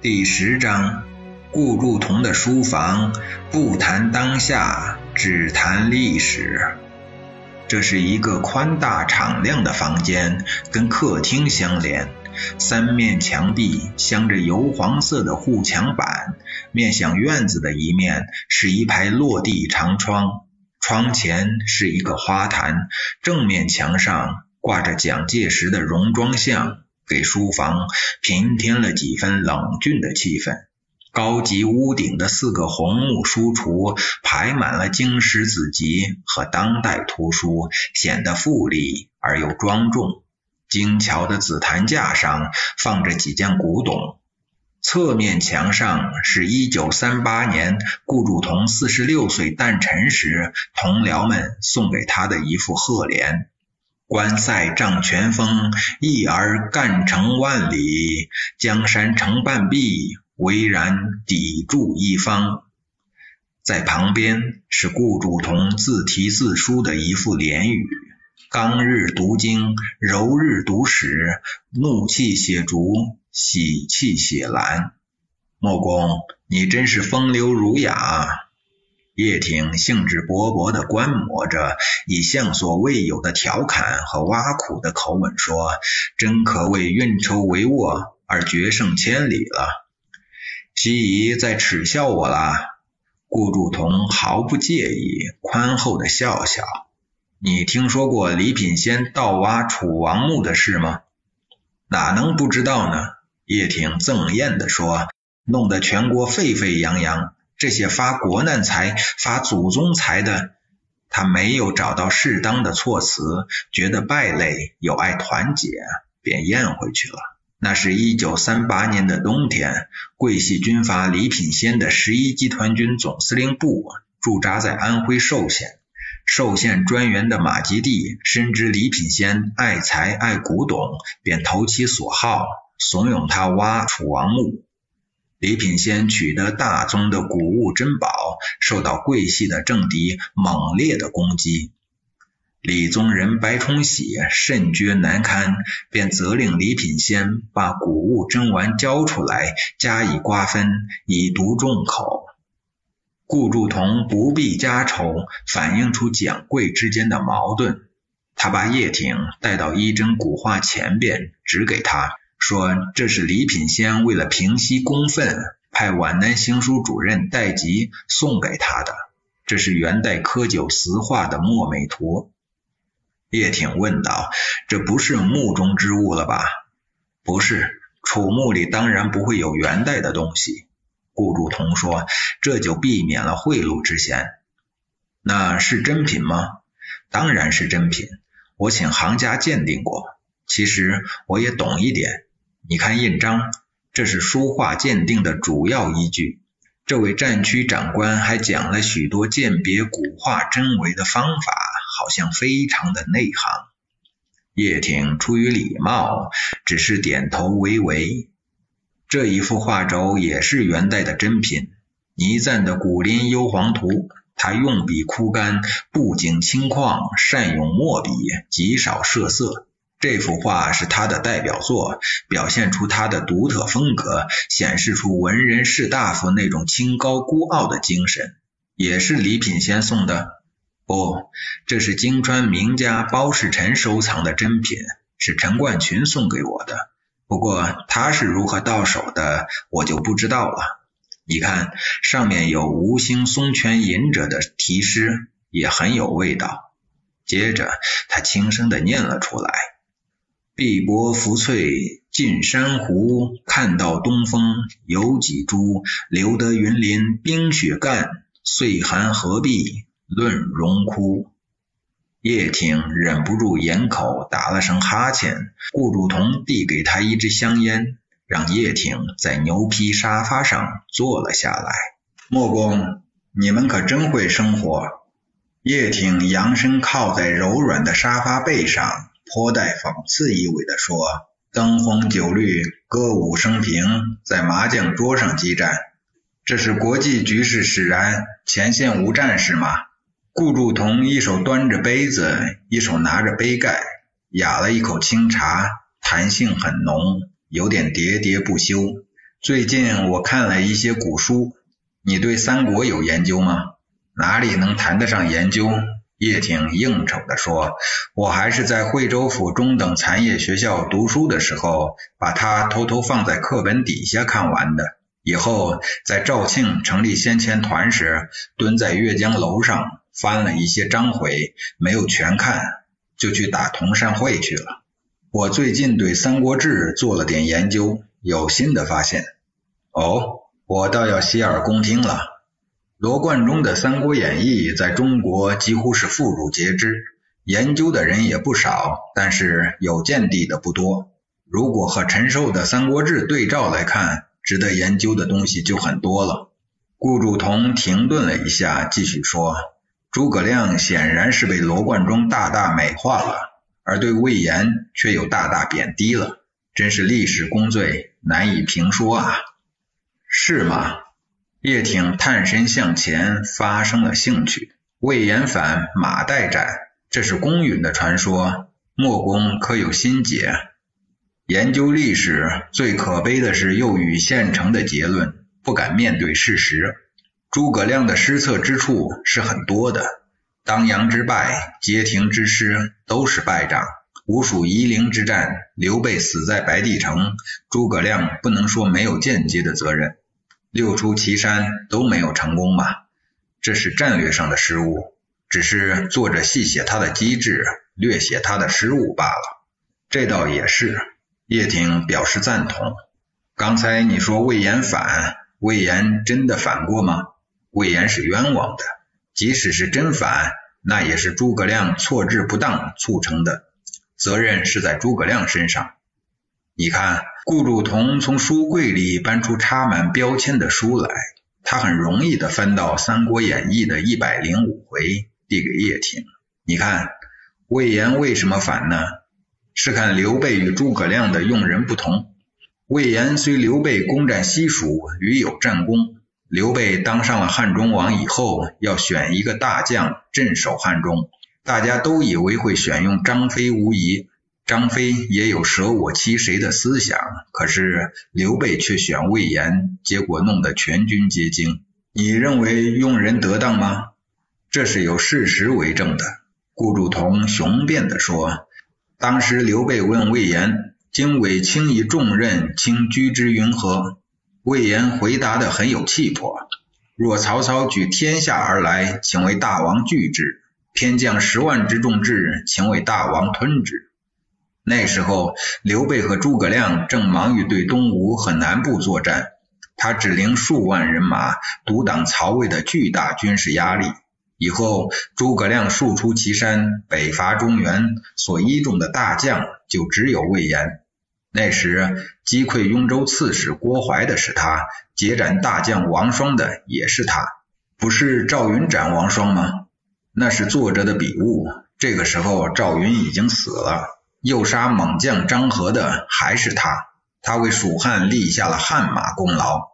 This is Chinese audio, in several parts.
第十章，顾祝同的书房，不谈当下，只谈历史。这是一个宽大敞亮的房间，跟客厅相连，三面墙壁镶着油黄色的护墙板，面向院子的一面是一排落地长窗，窗前是一个花坛，正面墙上挂着蒋介石的戎装像。给书房平添了几分冷峻的气氛。高级屋顶的四个红木书橱排满了经史子集和当代图书，显得富丽而又庄重。精巧的紫檀架上放着几件古董。侧面墙上是一九三八年顾祝同四十六岁诞辰时，同僚们送给他的一副贺联。关塞仗全锋，一儿干成万里；江山成半壁，巍然砥柱一方。在旁边是顾祝同自题自书的一副联语：刚日读经，柔日读史，怒气写竹，喜气写兰。莫公，你真是风流儒雅。叶挺兴致勃勃地观摩着，以向所未有的调侃和挖苦的口吻说：“真可谓运筹帷幄而决胜千里了。”西夷在耻笑我啦？顾祝同毫不介意，宽厚地笑笑：“你听说过李品仙盗挖楚王墓的事吗？”“哪能不知道呢？”叶挺赠艳地说：“弄得全国沸沸扬扬。”这些发国难财、发祖宗财的，他没有找到适当的措辞，觉得败类又爱团结，便咽回去了。那是一九三八年的冬天，桂系军阀李品仙的十一集团军总司令部驻扎在安徽寿县。寿县专员的马吉地深知李品仙爱财爱古董，便投其所好，怂恿他挖楚王墓。李品仙取得大宗的古物珍宝，受到桂系的政敌猛烈的攻击。李宗仁、白崇禧甚觉难堪，便责令李品仙把古物珍玩交出来，加以瓜分，以毒众口。顾祝同不必家仇，反映出蒋桂之间的矛盾。他把叶挺带到一针古画前边，指给他。说这是李品仙为了平息公愤，派皖南行书主任戴吉送给他的。这是元代科九词画的墨美图。叶挺问道：“这不是墓中之物了吧？”“不是，楚墓里当然不会有元代的东西。”顾祝同说：“这就避免了贿赂之嫌。”“那是真品吗？”“当然是真品，我请行家鉴定过。其实我也懂一点。”你看印章，这是书画鉴定的主要依据。这位战区长官还讲了许多鉴别古画真伪的方法，好像非常的内行。叶挺出于礼貌，只是点头微微。这一幅画轴也是元代的真品，倪瓒的《古林幽篁图》，他用笔枯干，布景轻旷，善用墨笔，极少设色。这幅画是他的代表作，表现出他的独特风格，显示出文人士大夫那种清高孤傲的精神。也是李品仙送的？不，这是京川名家包世臣收藏的珍品，是陈冠群送给我的。不过他是如何到手的，我就不知道了。你看，上面有“吴兴松泉隐者”的题诗，也很有味道。接着，他轻声的念了出来。碧波浮翠近珊瑚，看到东风有几株？留得云林冰雪干，岁寒何必论荣枯？叶挺忍不住掩口打了声哈欠。顾祝同递给他一支香烟，让叶挺在牛皮沙发上坐了下来。莫公，你们可真会生活。叶挺扬身靠在柔软的沙发背上。颇带讽刺意味地说：“灯红酒绿，歌舞升平，在麻将桌上激战，这是国际局势使然，前线无战事吗？”顾祝同一手端着杯子，一手拿着杯盖，哑了一口清茶，弹性很浓，有点喋喋不休。最近我看了一些古书，你对三国有研究吗？哪里能谈得上研究？叶挺应酬地说：“我还是在惠州府中等残业学校读书的时候，把它偷偷放在课本底下看完的。以后在肇庆成立先遣团时，蹲在阅江楼上翻了一些章回，没有全看，就去打同善会去了。我最近对《三国志》做了点研究，有新的发现。哦，我倒要洗耳恭听了。”罗贯中的《三国演义》在中国几乎是妇孺皆知，研究的人也不少，但是有见地的不多。如果和陈寿的《三国志》对照来看，值得研究的东西就很多了。顾祝同停顿了一下，继续说：“诸葛亮显然是被罗贯中大大美化了，而对魏延却又大大贬低了，真是历史功罪难以评说啊！是吗？”叶挺探身向前，发生了兴趣。魏延反，马岱斩，这是公允的传说。莫公可有心解？研究历史最可悲的是又与现成的结论，不敢面对事实。诸葛亮的失策之处是很多的，当阳之败，街亭之失，都是败仗。吴蜀夷陵之战，刘备死在白帝城，诸葛亮不能说没有间接的责任。六出祁山都没有成功吧？这是战略上的失误，只是作者细写他的机智，略写他的失误罢了。这倒也是。叶挺表示赞同。刚才你说魏延反，魏延真的反过吗？魏延是冤枉的，即使是真反，那也是诸葛亮错置不当促成的，责任是在诸葛亮身上。你看。顾祝同从书柜里搬出插满标签的书来，他很容易的翻到《三国演义》的一百零五回，递给叶挺。你看，魏延为什么反呢？是看刘备与诸葛亮的用人不同。魏延虽刘备攻占西蜀，屡有战功。刘备当上了汉中王以后，要选一个大将镇守汉中，大家都以为会选用张飞无疑。张飞也有舍我其谁的思想，可是刘备却选魏延，结果弄得全军皆惊。你认为用人得当吗？这是有事实为证的。顾祝同雄辩地说：“当时刘备问魏延：‘经纬轻以重任，请居之云何？’魏延回答的很有气魄：‘若曹操举天下而来，请为大王拒之；偏将十万之众至，请为大王吞之。’”那时候，刘备和诸葛亮正忙于对东吴和南部作战，他只领数万人马，独挡曹魏的巨大军事压力。以后，诸葛亮数出祁山，北伐中原，所依重的大将就只有魏延。那时，击溃雍州刺史郭淮的是他，截斩大将王双的也是他，不是赵云斩王双吗？那是作者的笔误。这个时候，赵云已经死了。诱杀猛将张合的还是他，他为蜀汉立下了汗马功劳。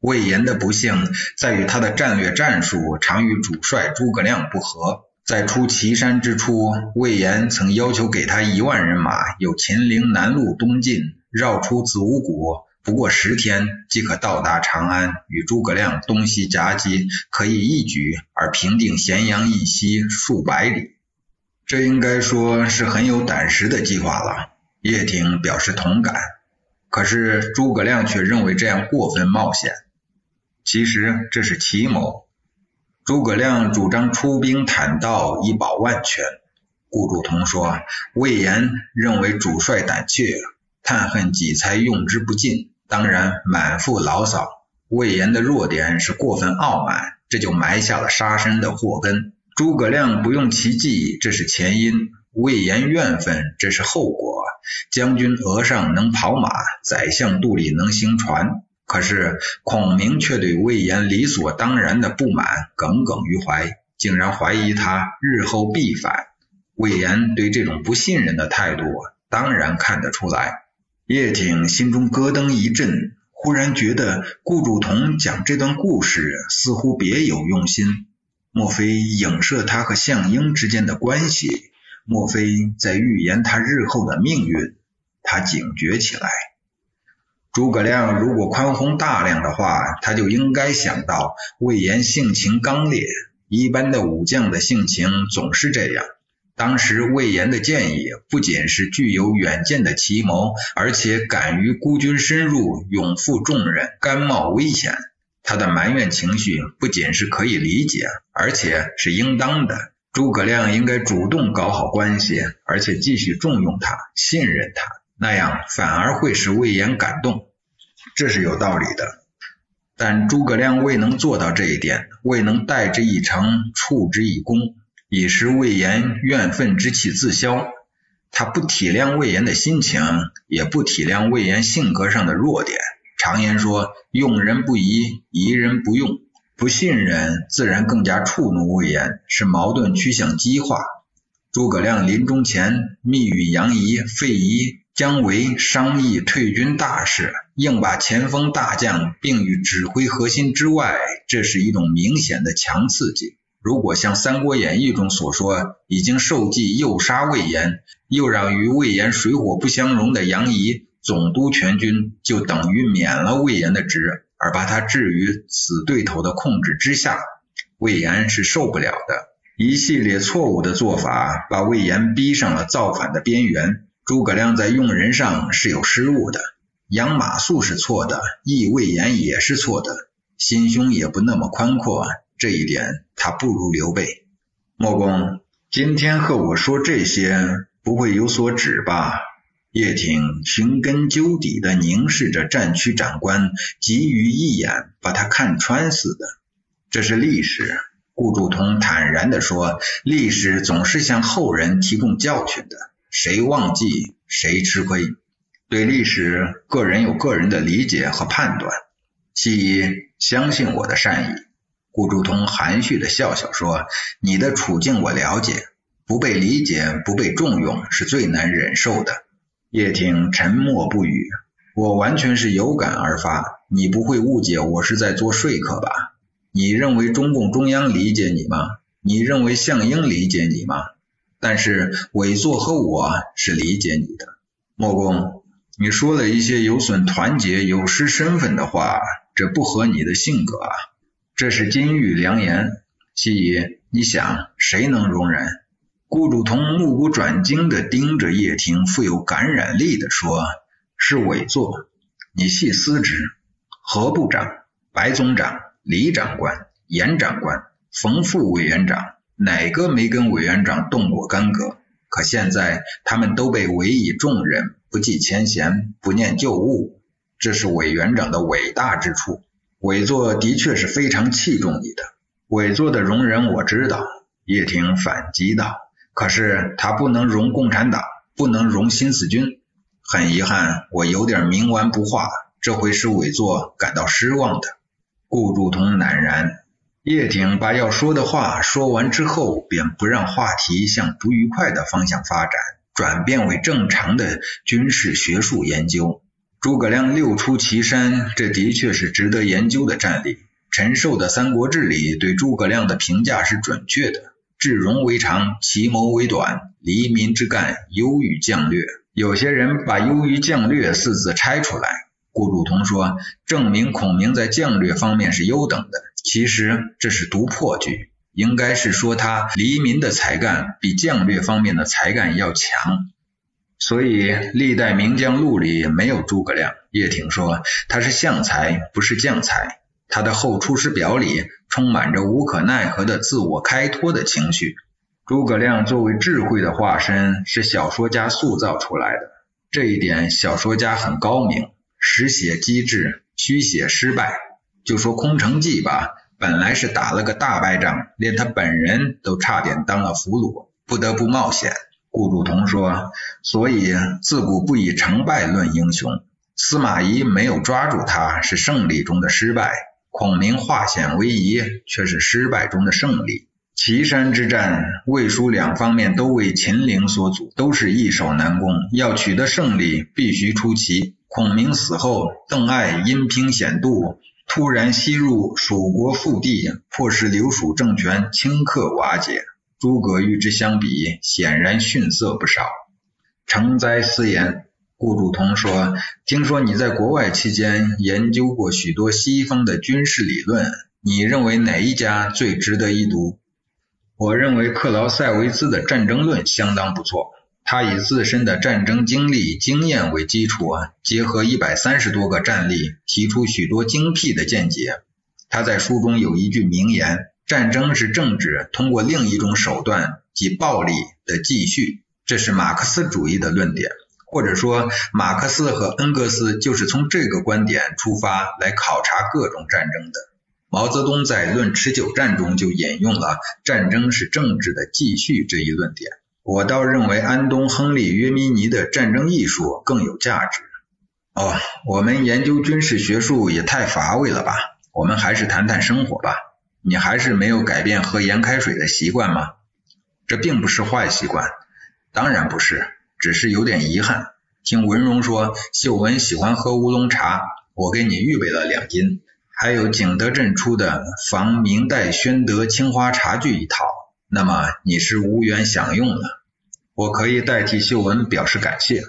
魏延的不幸在于他的战略战术常与主帅诸葛亮不合。在出祁山之初，魏延曾要求给他一万人马，由秦陵南路东进，绕出子午谷，不过十天即可到达长安，与诸葛亮东西夹击，可以一举而平定咸阳以西数百里。这应该说是很有胆识的计划了。叶挺表示同感，可是诸葛亮却认为这样过分冒险。其实这是奇谋。诸葛亮主张出兵坦道以保万全。顾祝同说，魏延认为主帅胆怯，叹恨己才用之不尽，当然满腹牢骚。魏延的弱点是过分傲慢，这就埋下了杀身的祸根。诸葛亮不用其计，这是前因；魏延怨愤，这是后果。将军额上能跑马，宰相肚里能行船。可是孔明却对魏延理所当然的不满耿耿于怀，竟然怀疑他日后必反。魏延对这种不信任的态度，当然看得出来。叶挺心中咯噔一震，忽然觉得顾祝同讲这段故事似乎别有用心。莫非影射他和项英之间的关系？莫非在预言他日后的命运？他警觉起来。诸葛亮如果宽宏大量的话，他就应该想到魏延性情刚烈，一般的武将的性情总是这样。当时魏延的建议不仅是具有远见的奇谋，而且敢于孤军深入，勇负重任，甘冒危险。他的埋怨情绪不仅是可以理解，而且是应当的。诸葛亮应该主动搞好关系，而且继续重用他，信任他，那样反而会使魏延感动。这是有道理的，但诸葛亮未能做到这一点，未能代之以诚，处之以公，以使魏延怨愤之气自消。他不体谅魏延的心情，也不体谅魏延性格上的弱点。常言说，用人不疑，疑人不用。不信任，自然更加触怒魏延，使矛盾趋向激化。诸葛亮临终前密与杨仪、费仪、姜维商议退军大事，硬把前锋大将并于指挥核心之外，这是一种明显的强刺激。如果像《三国演义》中所说，已经受计诱杀魏延，又让与魏延水火不相容的杨仪总督全军，就等于免了魏延的职。而把他置于死对头的控制之下，魏延是受不了的。一系列错误的做法，把魏延逼上了造反的边缘。诸葛亮在用人上是有失误的，养马谡是错的，义魏延也是错的，心胸也不那么宽阔，这一点他不如刘备。莫公，今天和我说这些，不会有所指吧？叶挺寻根究底的凝视着战区长官，急于一眼把他看穿似的。这是历史，顾祝同坦然地说：“历史总是向后人提供教训的，谁忘记谁吃亏。对历史，个人有个人的理解和判断，其一，相信我的善意。”顾祝同含蓄地笑笑说：“你的处境我了解，不被理解、不被重用是最难忍受的。”叶挺沉默不语。我完全是有感而发，你不会误解我是在做说客吧？你认为中共中央理解你吗？你认为项英理解你吗？但是委座和我是理解你的。莫公，你说了一些有损团结、有失身份的话，这不合你的性格啊！这是金玉良言，其一，你想谁能容忍？顾祝同目不转睛地盯着叶挺，富有感染力地说：“是委座，你细思之，何部长、白总长、李长官、严长官、冯副委员长，哪个没跟委员长动过干戈？可现在他们都被委以重任，不计前嫌，不念旧物，这是委员长的伟大之处。委座的确是非常器重你的。委座的容忍我知道。”叶挺反击道。可是他不能容共产党，不能容新四军。很遗憾，我有点冥顽不化，这会使委座感到失望的。顾祝同赧然。叶挺把要说的话说完之后，便不让话题向不愉快的方向发展，转变为正常的军事学术研究。诸葛亮六出祁山，这的确是值得研究的战例。陈寿的《三国志》里对诸葛亮的评价是准确的。智容为长，其谋为短。黎民之干，优于将略。有些人把“优于将略”四字拆出来。顾祝同说，证明孔明在将略方面是优等的。其实这是读破句，应该是说他黎民的才干比将略方面的才干要强。所以历代名将录里没有诸葛亮。叶挺说他是相才，不是将才。他的《后出师表》里充满着无可奈何的自我开脱的情绪。诸葛亮作为智慧的化身，是小说家塑造出来的。这一点，小说家很高明，实写机智，虚写失败。就说空城计吧，本来是打了个大败仗，连他本人都差点当了俘虏，不得不冒险。顾祝同说，所以自古不以成败论英雄。司马懿没有抓住他，是胜利中的失败。孔明化险为夷，却是失败中的胜利。岐山之战，魏蜀两方面都为秦陵所阻，都是易守难攻。要取得胜利，必须出奇。孔明死后，邓艾因凭险渡，突然西入蜀国腹地，迫使刘蜀政权顷刻瓦解。诸葛与之相比，显然逊色不少。成哉思言，顾祝同说：“听说你在国外期间研究过许多西方的军事理论，你认为哪一家最值得一读？”我认为克劳塞维兹的战争论相当不错。他以自身的战争经历经验为基础，结合一百三十多个战例，提出许多精辟的见解。他在书中有一句名言：“战争是政治通过另一种手段即暴力的继续。”这是马克思主义的论点，或者说马克思和恩格斯就是从这个观点出发来考察各种战争的。毛泽东在《论持久战》中就引用了“战争是政治的继续”这一论点。我倒认为安东·亨利·约米尼的战争艺术更有价值。哦，我们研究军事学术也太乏味了吧？我们还是谈谈生活吧。你还是没有改变喝盐开水的习惯吗？这并不是坏习惯，当然不是，只是有点遗憾。听文荣说，秀文喜欢喝乌龙茶，我给你预备了两斤，还有景德镇出的仿明代宣德青花茶具一套。那么你是无缘享用了，我可以代替秀文表示感谢。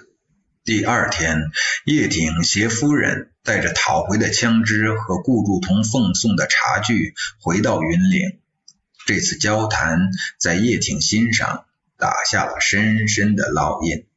第二天，叶挺携夫人带着讨回的枪支和顾祝同奉送的茶具回到云岭。这次交谈在叶挺心上打下了深深的烙印。